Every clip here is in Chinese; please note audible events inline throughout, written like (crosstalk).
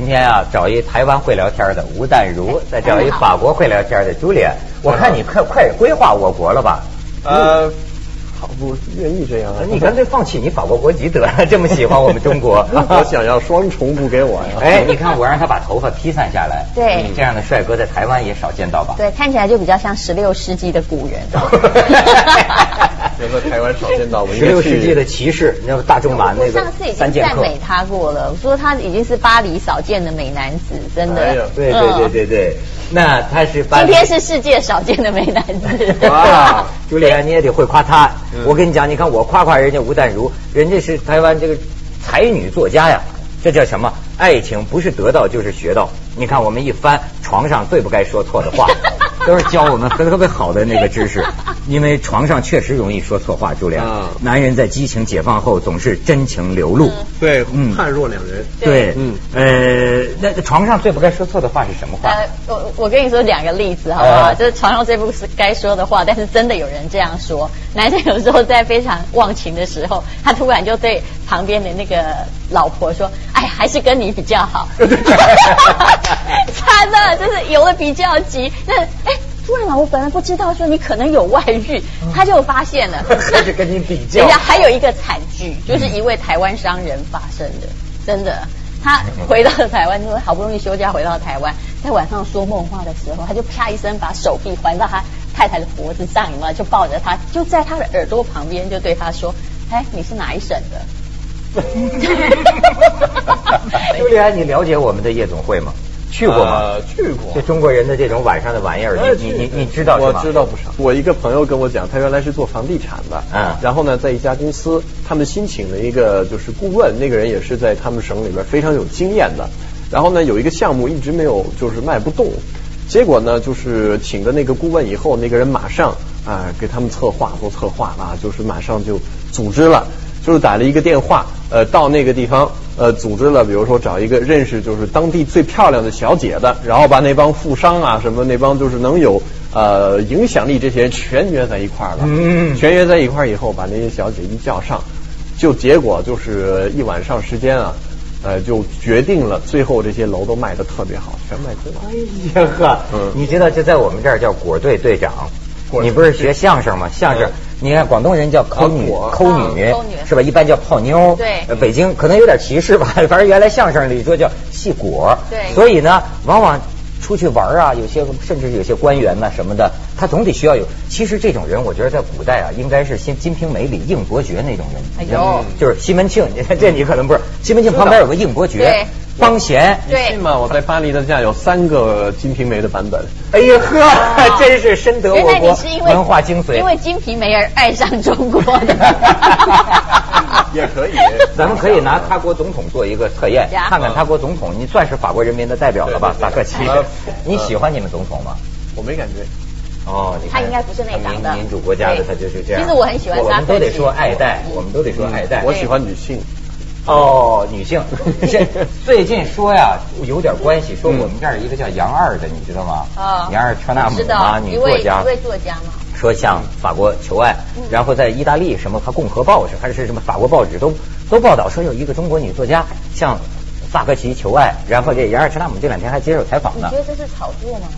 哎，今天啊，找一台湾会聊天的吴淡如，再找一法国会聊天的朱莉安。我看你快快规划我国了吧？呃，好不愿意这样啊。你干脆放弃你法国国籍得了，这么喜欢我们中国。(laughs) 我想要双重不给我呀。哎，你看我让他把头发披散下来。对这样的帅哥在台湾也少见到吧？对，看起来就比较像十六世纪的古人。(laughs) 有在台湾少见到，我十六世纪的骑士，你知道大仲马那个上次已经赞美他过了，我说他已经是巴黎少见的美男子，真的。对对对对对，那他是今天是世界少见的美男子。(laughs) 哇，朱莉安你也得会夸他。我跟你讲，你看我夸夸人家吴淡如，人家是台湾这个才女作家呀，这叫什么？爱情不是得到就是学到。你看我们一翻床上最不该说错的话，(laughs) 都是教我们特别好的那个知识。因为床上确实容易说错话，朱莉安。男人在激情解放后总是真情流露。对，嗯，判若两人。对，嗯，呃，那床上最不该说错的话是什么话？呃，我我跟你说两个例子好不好？就是床上最不该说的话，但是真的有人这样说。男生有时候在非常忘情的时候，他突然就对旁边的那个老婆说：“哎，还是跟你比较好。” (laughs) 惨了，就是游的比较急。那哎，突然我本来不知道说你可能有外遇，他就发现了，(laughs) 他就跟你比较。等一下，还有一个惨剧，就是一位台湾商人发生的，真的，他回到了台湾，因为好不容易休假回到台湾，在晚上说梦话的时候，他就啪一声把手臂环到他太太的脖子上，嘛，就抱着他，就在他的耳朵旁边就对他说：“哎，你是哪一省的？” (laughs) (laughs) 朱莉安，你了解我们的夜总会吗？去过吗？去过。就中国人的这种晚上的玩意儿，你你你你知道我知道不少。我一个朋友跟我讲，他原来是做房地产的，嗯，然后呢，在一家公司，他们新请了一个就是顾问，那个人也是在他们省里边非常有经验的。然后呢，有一个项目一直没有就是卖不动，结果呢，就是请的那个顾问以后，那个人马上啊给他们策划做策划啊，就是马上就组织了。就是打了一个电话，呃，到那个地方，呃，组织了，比如说找一个认识就是当地最漂亮的小姐的，然后把那帮富商啊什么那帮就是能有呃影响力这些人全约在一块儿了，嗯，全约在一块儿以后，把那些小姐一叫上，就结果就是一晚上时间啊，呃，就决定了最后这些楼都卖的特别好，全卖空了。哎呀呵，嗯，你知道就在我们这儿叫果队队长，你不是学相声吗？相声。你看广东人叫抠女，抠女是吧？一般叫泡妞。对。北京可能有点歧视吧，(laughs) 反正原来相声里说叫戏果。对。所以呢，往往出去玩啊，有些甚至有些官员呐什么的，他总得需要有。其实这种人，我觉得在古代啊，应该是先《金瓶梅》里应伯爵那种人。哎呦。就是西门庆，你 (laughs) 看这你可能不是。西门庆旁边有个应伯爵。对。方贤，你信吗？我在巴黎的家有三个《金瓶梅》的版本。哎呀呵，(laughs) 真是深得我国文化精髓。因为《金瓶梅》而爱上中国的。(laughs) 也可以，(laughs) 咱们可以拿他国总统做一个测验，看看他国总统，你算是法国人民的代表了吧？萨克齐，你喜欢你们总统吗？我没感觉。哦，他应该不是那党的民主国家的，他就是这样。其实我很喜欢他，我们都得说爱戴，我们都得说爱戴。我喜欢女性。哦，女性，(laughs) 这最近说呀，有点关系。说我们这儿一个叫杨二的，你知道吗？啊，杨二车纳姆啊，女作家，一位作家嘛。说向法国求爱，然后在意大利什么，他共和报是还是什么法国报纸都都报道说有一个中国女作家向萨科齐求爱，然后这杨二车纳姆这两天还接受采访呢。你觉得这是炒作吗？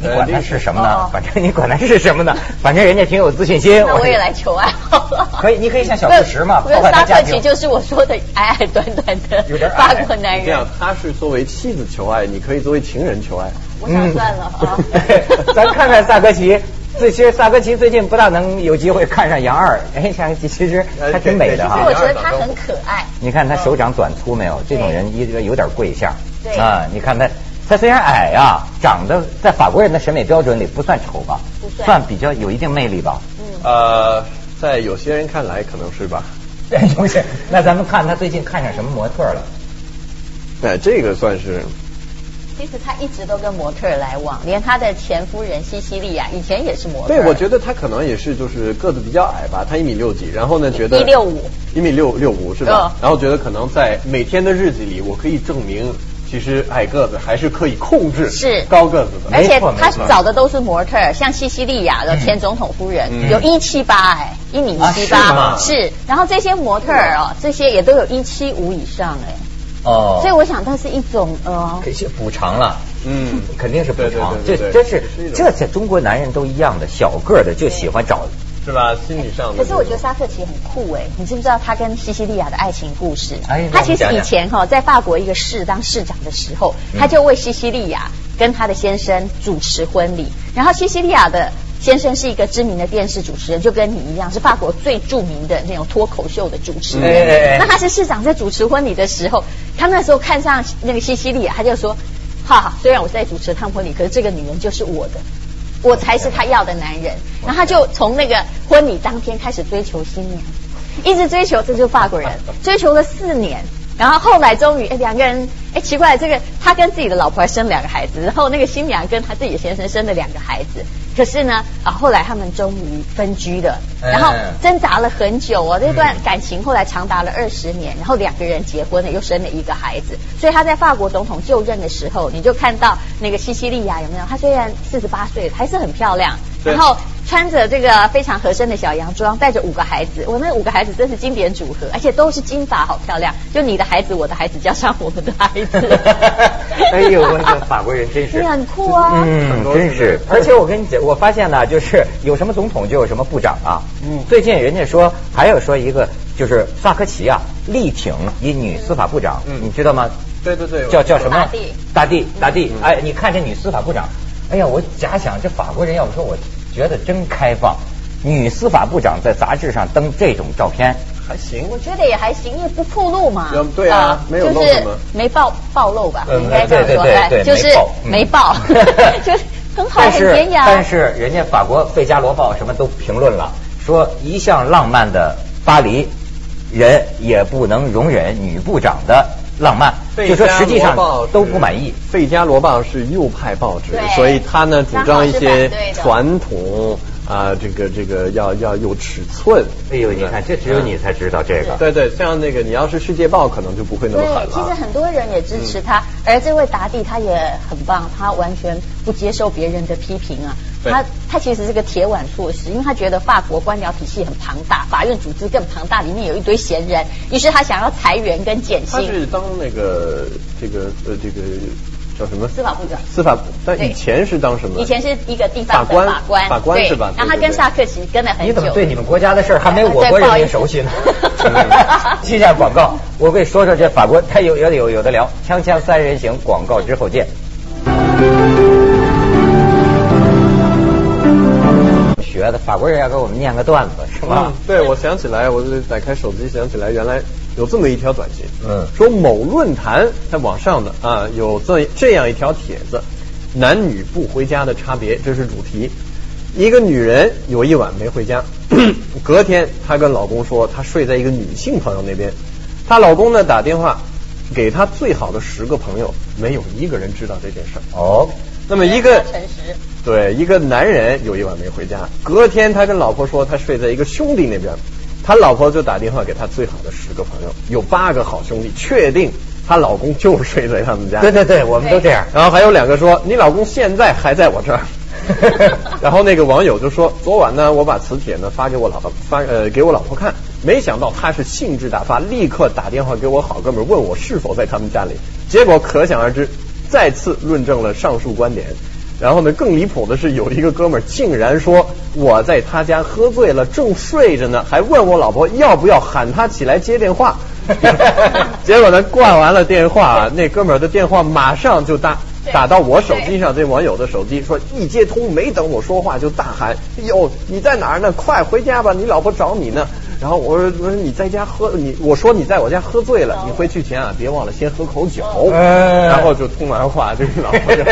你管他是什么呢？反正你管他是什么呢？反正人家挺有自信心。那我也来求爱好了。可以，你可以像小布什嘛，不用萨克奇就是我说的矮矮短短的法国男人。这样，他是作为妻子求爱，你可以作为情人求爱。我想算了啊。(laughs) 咱看看萨科齐，这其实萨科齐最近不大能有机会看上杨二。哎，萨科齐其实还挺美的哈。我觉得他很可爱。你看他手掌短粗没有？这种人一个有点贵相。对啊，你看他。他虽然矮啊，长得在法国人的审美标准里不算丑吧？不算，算比较有一定魅力吧。嗯。呃，在有些人看来可能是吧。对，不是。那咱们看他最近看上什么模特了？对，这个算是。其实他一直都跟模特来往，连他的前夫人西西利亚以前也是模特。对，我觉得他可能也是，就是个子比较矮吧，他一米六几，然后呢，觉得一六五，一米六六五是吧？然后觉得可能在每天的日子里，我可以证明。其实矮个子还是可以控制，是。高个子的，而且他找的都是模特，像西西利亚的前总统夫人，有一七八哎，一米七八，是，然后这些模特哦，这些也都有一七五以上哎，哦，所以我想它是一种呃，可是补偿了，嗯，肯定是补偿。这这是这在中国男人都一样的，小个的就喜欢找，是吧？心理上。可是我觉得沙克奇很酷哎，你知不知道他跟西西利亚的爱情故事？哎，他其实以前哈在法国一个市当市长的时候，他就为西西利亚跟他的先生主持婚礼，然后西西利亚的。先生是一个知名的电视主持人，就跟你一样，是法国最著名的那种脱口秀的主持人。那他是市长在主持婚礼的时候，他那时候看上那个西西利亚，他就说：哈哈，虽然我在主持他们婚礼，可是这个女人就是我的，我才是他要的男人。然后他就从那个婚礼当天开始追求新娘，一直追求，这就是法国人，(laughs) 追求了四年。然后后来终于，哎，两个人，哎，奇怪，这个他跟自己的老婆还生两个孩子，然后那个新娘跟他自己的先生生了两个孩子。可是呢，啊，后来他们终于分居了，然后挣扎了很久哦，这段感情后来长达了二十年，然后两个人结婚了，又生了一个孩子。所以他在法国总统就任的时候，你就看到那个西西利亚有没有？她虽然四十八岁，还是很漂亮。然后穿着这个非常合身的小洋装，带着五个孩子，我那五个孩子真是经典组合，而且都是金发，好漂亮。就你的孩子，我的孩子，加上我们的孩子。(laughs) 哎呦，我这法国人真是很酷啊！嗯，真是。而且我跟你讲，我发现呢，就是有什么总统就有什么部长啊。嗯。最近人家说还有说一个，就是萨科齐啊，力挺一女司法部长，嗯你知道吗？对对对。叫叫什么？大地。大地大地。哎，你看这女司法部长。哎呀，我假想这法国人要不说，我觉得真开放。女司法部长在杂志上登这种照片，还行。我觉得也还行，因为不暴露嘛。对啊，没有就是没暴暴露吧，应该这样说，就是没暴，(laughs) 就是很好，很典雅。但是人家法国《费加罗报》什么都评论了，说一向浪漫的巴黎人也不能容忍女部长的。浪漫，就说实际上都不满意。《费加罗报》是右派报纸，所以他呢主张一些传统啊，这个这个要要有尺寸。哎呦，你看，这只有你才知道这个。对对，像那个你要是《世界报》，可能就不会那么狠了。其实很多人也支持他，而这位达蒂他也很棒，他完全不接受别人的批评啊。他他其实是个铁腕措施，因为他觉得法国官僚体系很庞大，法院组织更庞大，里面有一堆闲人，于是他想要裁员跟减薪。他是当那个这个呃这个叫什么？司法部长。司法，但以前是当什么？以前是一个地方的法官，法官是吧？然后他跟萨克奇跟了很久。你怎么对你们国家的事还没我国人民熟悉呢？(laughs) 接下广告，我跟你说说这法国，他有有有有的聊。锵锵三人行，广告之后见。觉得法国人要给我们念个段子是吧？对，我想起来，我就打开手机想起来，原来有这么一条短信，嗯，说某论坛在网上的啊，有这这样一条帖子，男女不回家的差别，这是主题。一个女人有一晚没回家，(clears throat) 隔天她跟老公说，她睡在一个女性朋友那边，她老公呢打电话给她最好的十个朋友，没有一个人知道这件事儿。哦，那么一个诚实。对，一个男人有一晚没回家，隔天他跟老婆说他睡在一个兄弟那边，他老婆就打电话给他最好的十个朋友，有八个好兄弟，确定她老公就睡在他们家。对对对，我们都这样。然后还有两个说你老公现在还在我这儿。(laughs) 然后那个网友就说昨晚呢，我把磁铁呢发给我老婆发呃给我老婆看，没想到她是兴致大发，立刻打电话给我好哥们问我是否在他们家里，结果可想而知，再次论证了上述观点。然后呢，更离谱的是，有一个哥们儿竟然说我在他家喝醉了，正睡着呢，还问我老婆要不要喊他起来接电话。(laughs) 结果呢，挂完了电话，那哥们儿的电话马上就打打到我手机上，这网友的手机说一接通，没等我说话就大喊：“哟，你在哪儿呢？快回家吧，你老婆找你呢。”然后我说我说你在家喝你我说你在我家喝醉了，你回去前啊别忘了先喝口酒，然后就通完话，这个老婆就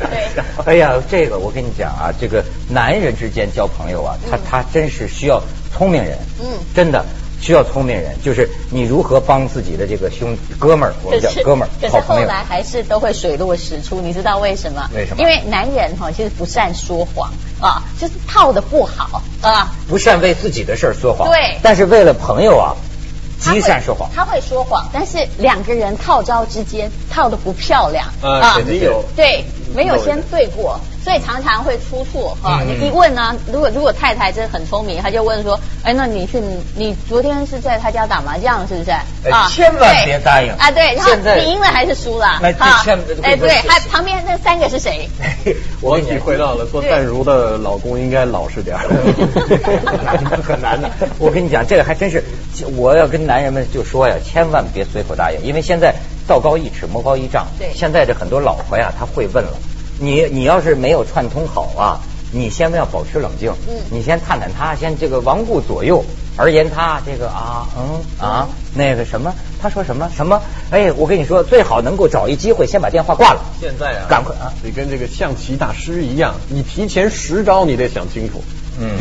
(laughs) 哎呀，这个我跟你讲啊，这个男人之间交朋友啊，他他真是需要聪明人，嗯，真的。需要聪明人，就是你如何帮自己的这个兄哥们儿，我们叫哥们儿，可是后来还是都会水落石出，你知道为什么？为什么？因为男人哈其实不善说谎啊，就是套的不好啊，不善为自己的事儿说谎。对，但是为了朋友啊，极善说谎。他会说谎，但是两个人套招之间套的不漂亮啊，肯定有。对，没有先对过，所以常常会出错哈。你一问呢，如果如果太太真的很聪明，他就问说，哎，那你去你昨天是在他家打麻将是不是？啊，千万别答应啊！对，然后你赢了还是输了？啊，哎对，还旁边那三个是谁？(laughs) 我体会到了，做淡如的老公应该老实点儿 (laughs) 很难的。我跟你讲，这个还真是，我要跟男人们就说呀，千万别随口答应，因为现在道高一尺，魔高一丈。对，现在这很多老婆呀，她会问了，你你要是没有串通好啊，你先要保持冷静，嗯，你先探探他，先这个王顾左右而言他这个啊嗯啊那个什么，他说什么什么？哎，我跟你说，最好能够找一机会先把电话挂了。现在啊，赶快啊，你跟这个象棋大师一样，你提前十招你得想清楚。嗯，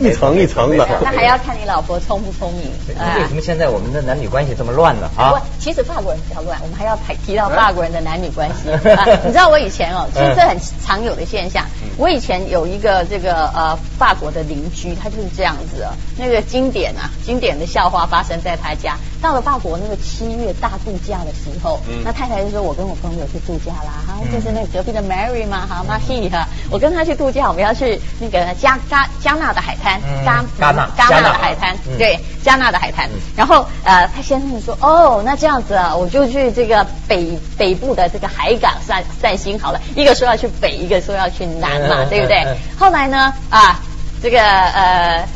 (laughs) 一层一层的。那还要看你老婆聪不聪明。为什么现在我们的男女关系这么乱呢？啊，其实法国人比较乱，我们还要提提到法国人的男女关系。(laughs) 你知道我以前哦，其实这很常有的现象。我以前有一个这个呃法国的邻居，他就是这样子哦。那个经典啊，经典的笑话发生在他家。到了法国那个七月大度假的时候，那太太就说：“我跟我朋友去度假啦，哈，就是那隔壁的 Mary 嘛，哈，Mary 哈，我跟他去度假，我们要去那个加加加纳的海滩，加加纳加纳的海滩，对，加纳的海滩。然后呃，他先生说：哦，那这样子啊，我就去这个北北部的这个海港散散心好了。一个说要去北，一个说要去南嘛，对不对？后来呢，啊，这个呃，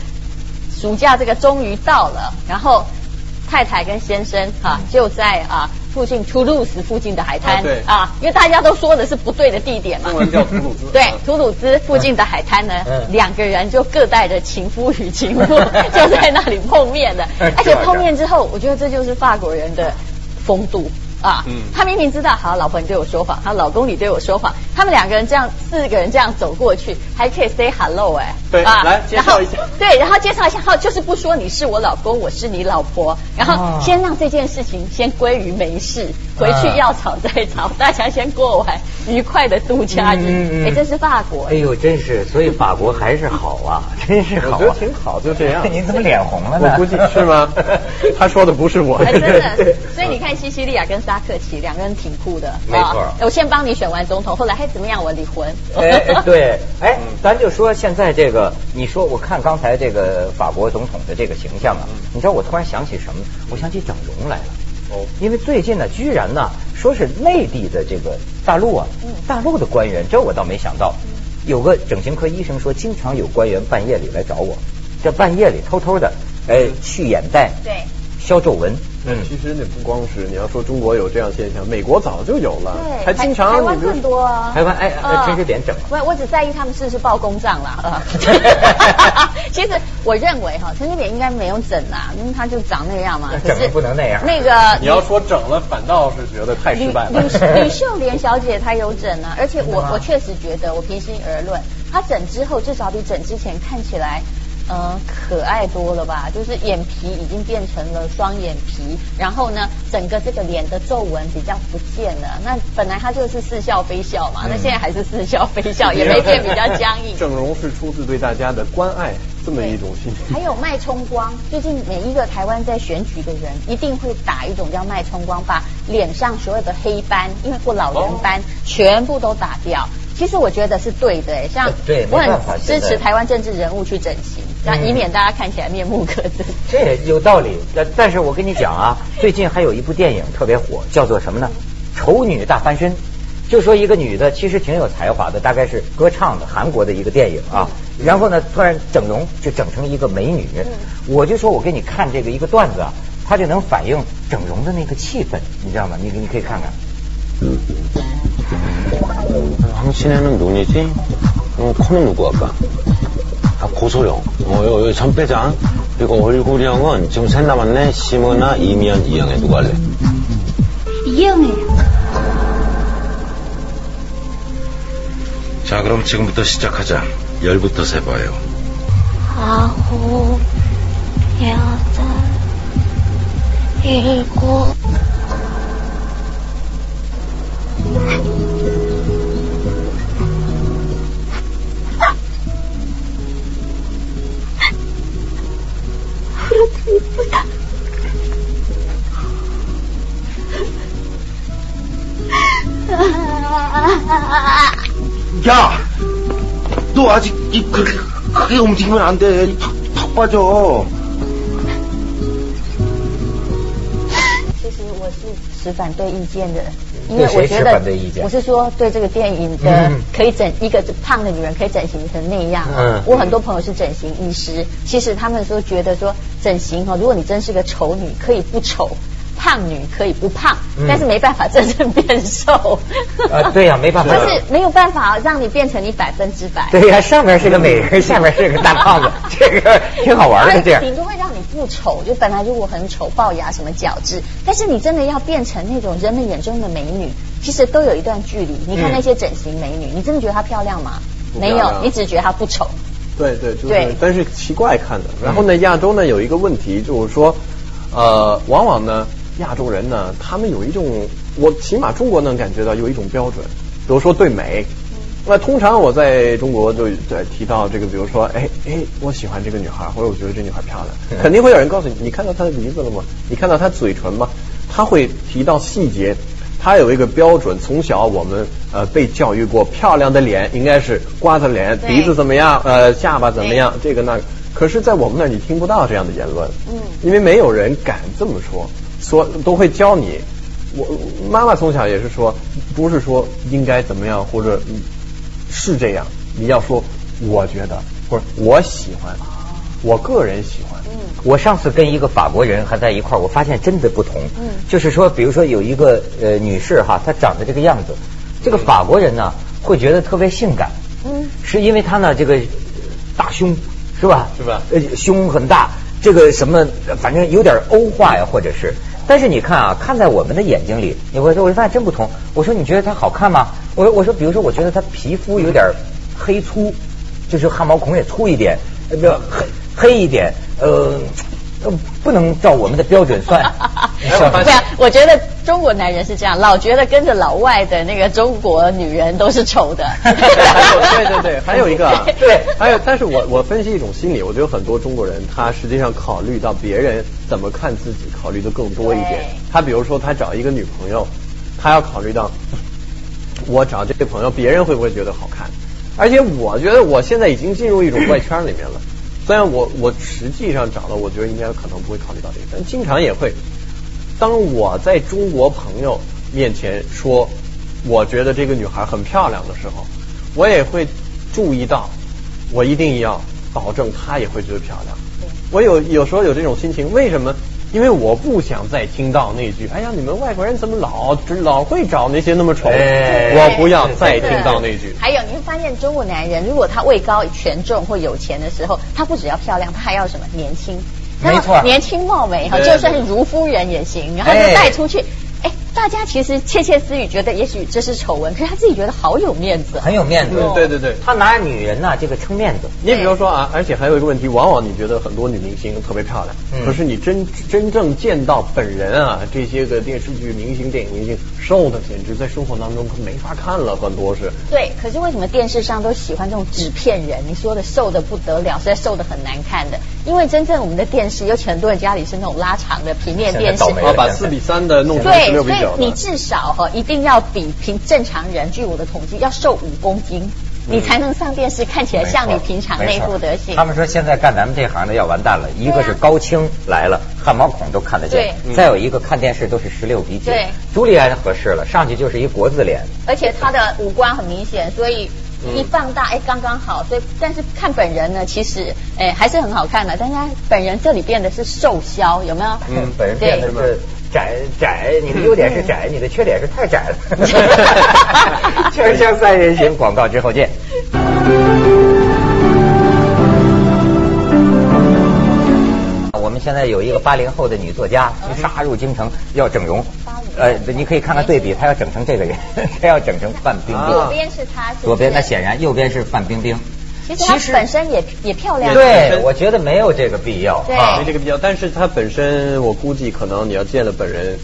暑假这个终于到了，然后。”太太跟先生哈就在啊附近图鲁斯附近的海滩啊，因为大家都说的是不对的地点嘛。叫图鲁兹。对，图鲁兹附近的海滩呢，两个人就各带着情夫与情妇 (laughs) 就在那里碰面了，而且碰面之后，我觉得这就是法国人的风度。啊，嗯。他明明知道，好，老婆你对我说谎，好，老公你对我说谎，他们两个人这样，四个人这样走过去，还可以 say hello 哎，对，啊，来介绍一下，对，然后介绍一下，好，就是不说你是我老公，我是你老婆，然后先让这件事情先归于没事，回去要吵再吵，大家先过完愉快的度假日，哎，这是法国，哎呦，真是，所以法国还是好啊，(laughs) 真是好，我觉得挺好，就这样，(laughs) 您怎么脸红了呢？我估计是吗？(laughs) 他说的不是我，真的，所以你看西西利亚跟沙克奇两个人挺酷的，没错。我先帮你选完总统，后来还怎么样？我离婚。哎，(laughs) 对，哎，咱就说现在这个，你说我看刚才这个法国总统的这个形象啊，你知道我突然想起什么？我想起整容来了。哦，因为最近呢，居然呢，说是内地的这个大陆啊，大陆的官员，这我倒没想到。有个整形科医生说，经常有官员半夜里来找我，这半夜里偷偷的，哎，去眼袋，对，消皱纹。嗯，其实那不光是你要说中国有这样现象，美国早就有了，对，还经常台湾更多啊。台湾哎，陈水扁整。我我只在意他们是不是报公账啦。(laughs) 其实我认为哈，陈水扁应该没有整啦，因为他就长那样嘛。整不能那样。那个 (laughs) 你要说整了，反倒是觉得太失败了。吕吕 (laughs) 秀莲小姐她有整啊，而且我我确实觉得，我平心而论，她整之后至少比整之前看起来。嗯，可爱多了吧？就是眼皮已经变成了双眼皮，然后呢，整个这个脸的皱纹比较不见了。那本来他就是似笑非笑嘛，那现在还是似笑非笑，(laughs) 也没变比较僵硬。(laughs) 整容是出自对大家的关爱，这么一种心情。还有脉冲光，最近每一个台湾在选举的人一定会打一种叫脉冲光，把脸上所有的黑斑，因为过老人斑，全部都打掉。其实我觉得是对的，像我很支持台湾政治人物去整形。那以免大家看起来面目可憎。(laughs) 这有道理，但但是我跟你讲啊，最近还有一部电影特别火，叫做什么呢？丑女大翻身。就说一个女的其实挺有才华的，大概是歌唱的，韩国的一个电影啊。然后呢，突然整容就整成一个美女。我就说我给你看这个一个段子啊，它就能反映整容的那个气氛，你知道吗？你你可以看看。 당신의는눈이지 어 코는 누구할까 고소영, 어, 여기 전배장, 그리고 얼굴형은 지금 셋 남았네. 심은아, 이미연, 이영애 누구 할래? 이영애. 자, 그럼 지금부터 시작하자. 열부터 세봐요. 아홉, 여덟, 일곱. 아직 이 그렇게 크게 움직이면 안 돼. 팍, 팍 빠져. (laughs) 其实我是持反对意见的，因对谁持为我觉得反对意见我是说对这个电影的嗯可以整一个胖的女人可以整形成那样。嗯我很多朋友是整形医师，其实他们说觉得说整形哦，如果你真是个丑女，可以不丑。 胖女可以不胖，嗯但是没办法真正变瘦。啊对呀没办法 (laughs) 就是没有办法让你变成你百分之百。对呀，上面是个美人，(laughs) 下面是个大胖子，(laughs) 这个挺好玩的这样。顶多会让你不丑，就本来如果很丑，龅牙什么角质，但是你真的要变成那种人们眼中的美女，其实都有一段距离。你看嗯那些整形美女，你真的觉得她漂亮吗？没有，你只觉得她不丑。对对，就是对，但是奇怪看的。然后呢，亚洲呢有一个问题，就是说，呃，往往呢，亚洲人呢，他们有一种，我起码中国能感觉到有一种标准，比如说对美。那通常我在中国就对提到这个，比如说，哎哎，我喜欢这个女孩，或者我觉得这女孩漂亮，肯定会有人告诉你，你看到她的鼻子了吗？你看到她嘴唇吗？他会提到细节，他有一个标准，从小我们呃被教育过，漂亮的脸应该是瓜子脸，鼻子怎么样，呃下巴怎么样，这个那个。可是，在我们那儿你听不到这样的言论，嗯因为没有人敢这么说，说都会教你。我妈妈从小也是说，不是说应该怎么样，或者嗯是这样，你要说我觉得或者我喜欢，我个人喜欢。我上次跟一个法国人还在一块儿，我发现真的不同。嗯就是说，比如说有一个呃女士哈，她长得这个样子，这个法国人呢会觉得特别性感，嗯，是因为她呢这个呃大胸是吧？是吧呃，胸很大，这个什么，反正有点欧化呀，或者是。但是你看啊，看在我们的眼睛里，你会说，我就发现真不同。我说你觉得她好看吗？我说我说，比如说，我觉得她皮肤有点黑粗，就是汗毛孔也粗一点，呃，不黑黑一点，呃，呃不能照我们的标准算。我发现对啊，我觉得中国男人是这样，老觉得跟着老外的那个中国女人都是丑的。对 (laughs) 对对，(laughs) 还有一个啊，对还有，但是我我分析一种心理，我觉得很多中国人他实际上考虑到别人怎么看自己，考虑的更多一点。他比如说他找一个女朋友，他要考虑到我找这个朋友，别人会不会觉得好看？而且我觉得我现在已经进入一种怪圈里面了。虽然我我实际上找了，我觉得应该可能不会考虑到这个，但经常也会。当我在中国朋友面前说，我觉得这个女孩很漂亮的时候，我也会注意到，我一定要保证她也会觉得漂亮。我有有时候有这种心情，为什么？因为我不想再听到那句“哎呀，你们外国人怎么老老会找那些那么丑”，哎我不要再听到那句。还有，你会发现中国男人，如果他位高权重或有钱的时候，他不只要漂亮，他还要什么年轻。没错年轻貌美哈，就算是如夫人也行，然后就哎带出去。哎，大家其实窃窃私语，觉得也许这是丑闻，可是他自己觉得好有面子。很有面子。嗯对对对他拿女人呐、这个撑面子。你比如说啊，而且还有一个问题，往往你觉得很多女明星特别漂亮，嗯可是你真真正见到本人啊，这些个电视剧明星、电影明星瘦的简直在生活当中没法看了，很多是。对，可是为什么电视上都喜欢这种纸片人？你说的瘦的不得了，实在瘦的很难看的。因为真正我们的电视，尤其很多人家里是那种拉长的平面电视啊，把四比三的弄成对，十六比所以。你至少哈一定要比平正常人，据我的统计要瘦五公斤，你才能上电视看起来像你平常那副德行他。们说现在干咱们这行的要完蛋了，一个是高清来了，汗毛孔都看得见，再有一个看电视都是十六比九。对朱莉安合适了，上去就是一国字脸。而且她的五官很明显，所以嗯一放大，哎，刚刚好。所以，但是看本人呢，其实哎还是很好看的。但是他本人这里变得是瘦削，有没有？嗯，本人变得是窄窄，你的优点是窄，你的缺点是太窄了。(laughs) 锵锵三人行，广告之后见。我们现在有一个八零后的女作家杀入京城，要整容。呃，你可以看看对比，他要整成这个人，(laughs) 他要整成范冰冰。左边是他，左边那显然，右边是范冰冰。其实他本身也也漂亮。对，我觉得没有这个必要。对啊没这个必要，但是他本身我估计可能你要见了本人。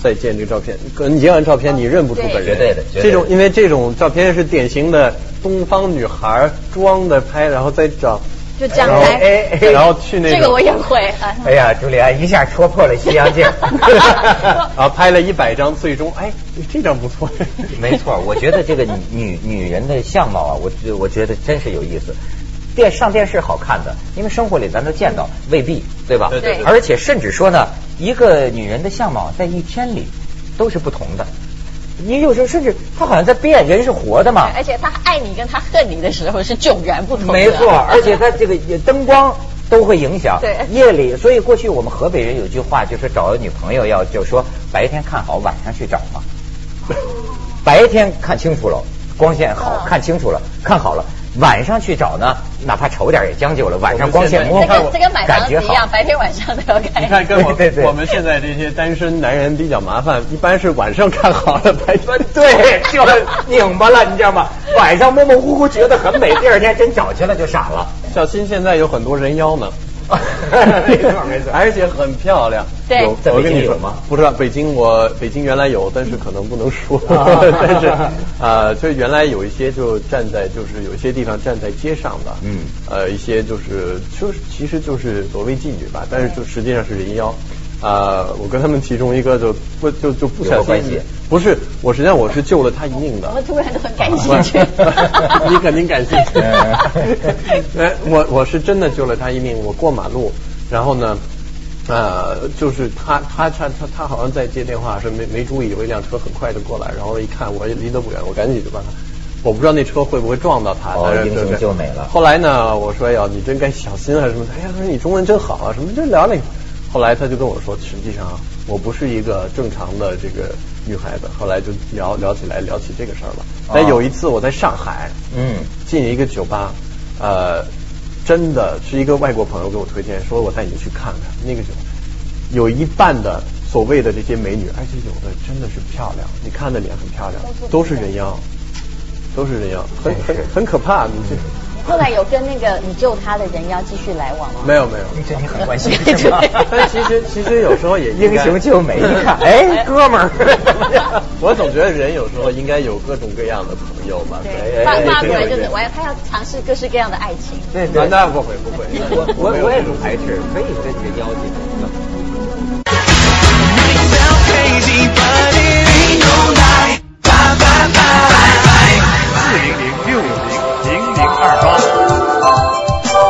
再见这个照片，可你见完照片你认不出本人，绝对的绝对的这种因为这种照片是典型的东方女孩装的拍，然后再找就这样来，然后去那个这个我也会。哎呀，朱莉安一下戳破了西洋镜，(laughs) 啊，拍了一百张，最终哎，这张不错。(laughs) 没错，我觉得这个女女人的相貌啊，我我觉得真是有意思。电上电视好看的，因为生活里咱都见到，未必对吧？对对。而且甚至说呢，一个女人的相貌在一天里都是不同的。你有时候甚至他好像在变，人是活的嘛。而且他爱你跟他恨你的时候是迥然不同。没错，(laughs) 而且他这个灯光都会影响。对。夜里，所以过去我们河北人有句话，就是找女朋友要就说白天看好，晚上去找嘛。(laughs) 白天看清楚了，光线好看清楚了，看好了。晚上去找呢，哪怕丑点也将就了。晚上光线摸，这跟这跟买房子一样，白天晚上都要看。你看，跟我 (laughs) 我们现在这些单身男人比较麻烦，一般是晚上看好了，白天 (laughs) 对就拧巴了，你知道吗？晚上模模糊糊觉得很美，第二天真找去了就傻了。小新现在有很多人妖呢。(laughs) 没错没错，而且很漂亮。(laughs) 对，我跟你说吗？不知道北京我北京原来有，但是可能不能说。(laughs) 但是啊，就原来有一些就站在就是有一些地方站在街上的，嗯，呃，一些就是就是其实就是所谓妓女吧，但是就实际上是人妖。啊，我跟他们其中一个就不就就不小心，不是我实际上我是救了他一命的。我突然都很感兴趣，(laughs) 你肯定感兴趣。(laughs) 哎，我我是真的救了他一命。我过马路，然后呢，呃，就是他他他他他好像在接电话，是没没注意，有一辆车很快就过来，然后一看我离得不远，我赶紧就把他，我不知道那车会不会撞到他。哦，英雄救美了。后来呢，我说呀，你真该小心啊什么？哎呀，他说你中文真好啊，什么就聊那个。后来他就跟我说，实际上我不是一个正常的这个女孩子。后来就聊聊起来，聊起这个事儿了。但有一次我在上海，嗯，进一个酒吧，呃，真的是一个外国朋友给我推荐，说我带你去看看那个酒，有一半的所谓的这些美女，而且有的真的是漂亮，你看的脸很漂亮，都是人妖，都是人妖，很很很可怕，你这。后来有跟那个你救他的人要继续来往吗？没有没有，你对你很关心。但其实其实有时候也英雄救美呀，哎哥们儿。我总觉得人有时候应该有各种各样的朋友吧。对，发发就是我要他要尝试各式各样的爱情。那那不会不会，我我我也不排斥，可以跟别人交集。四零零六零。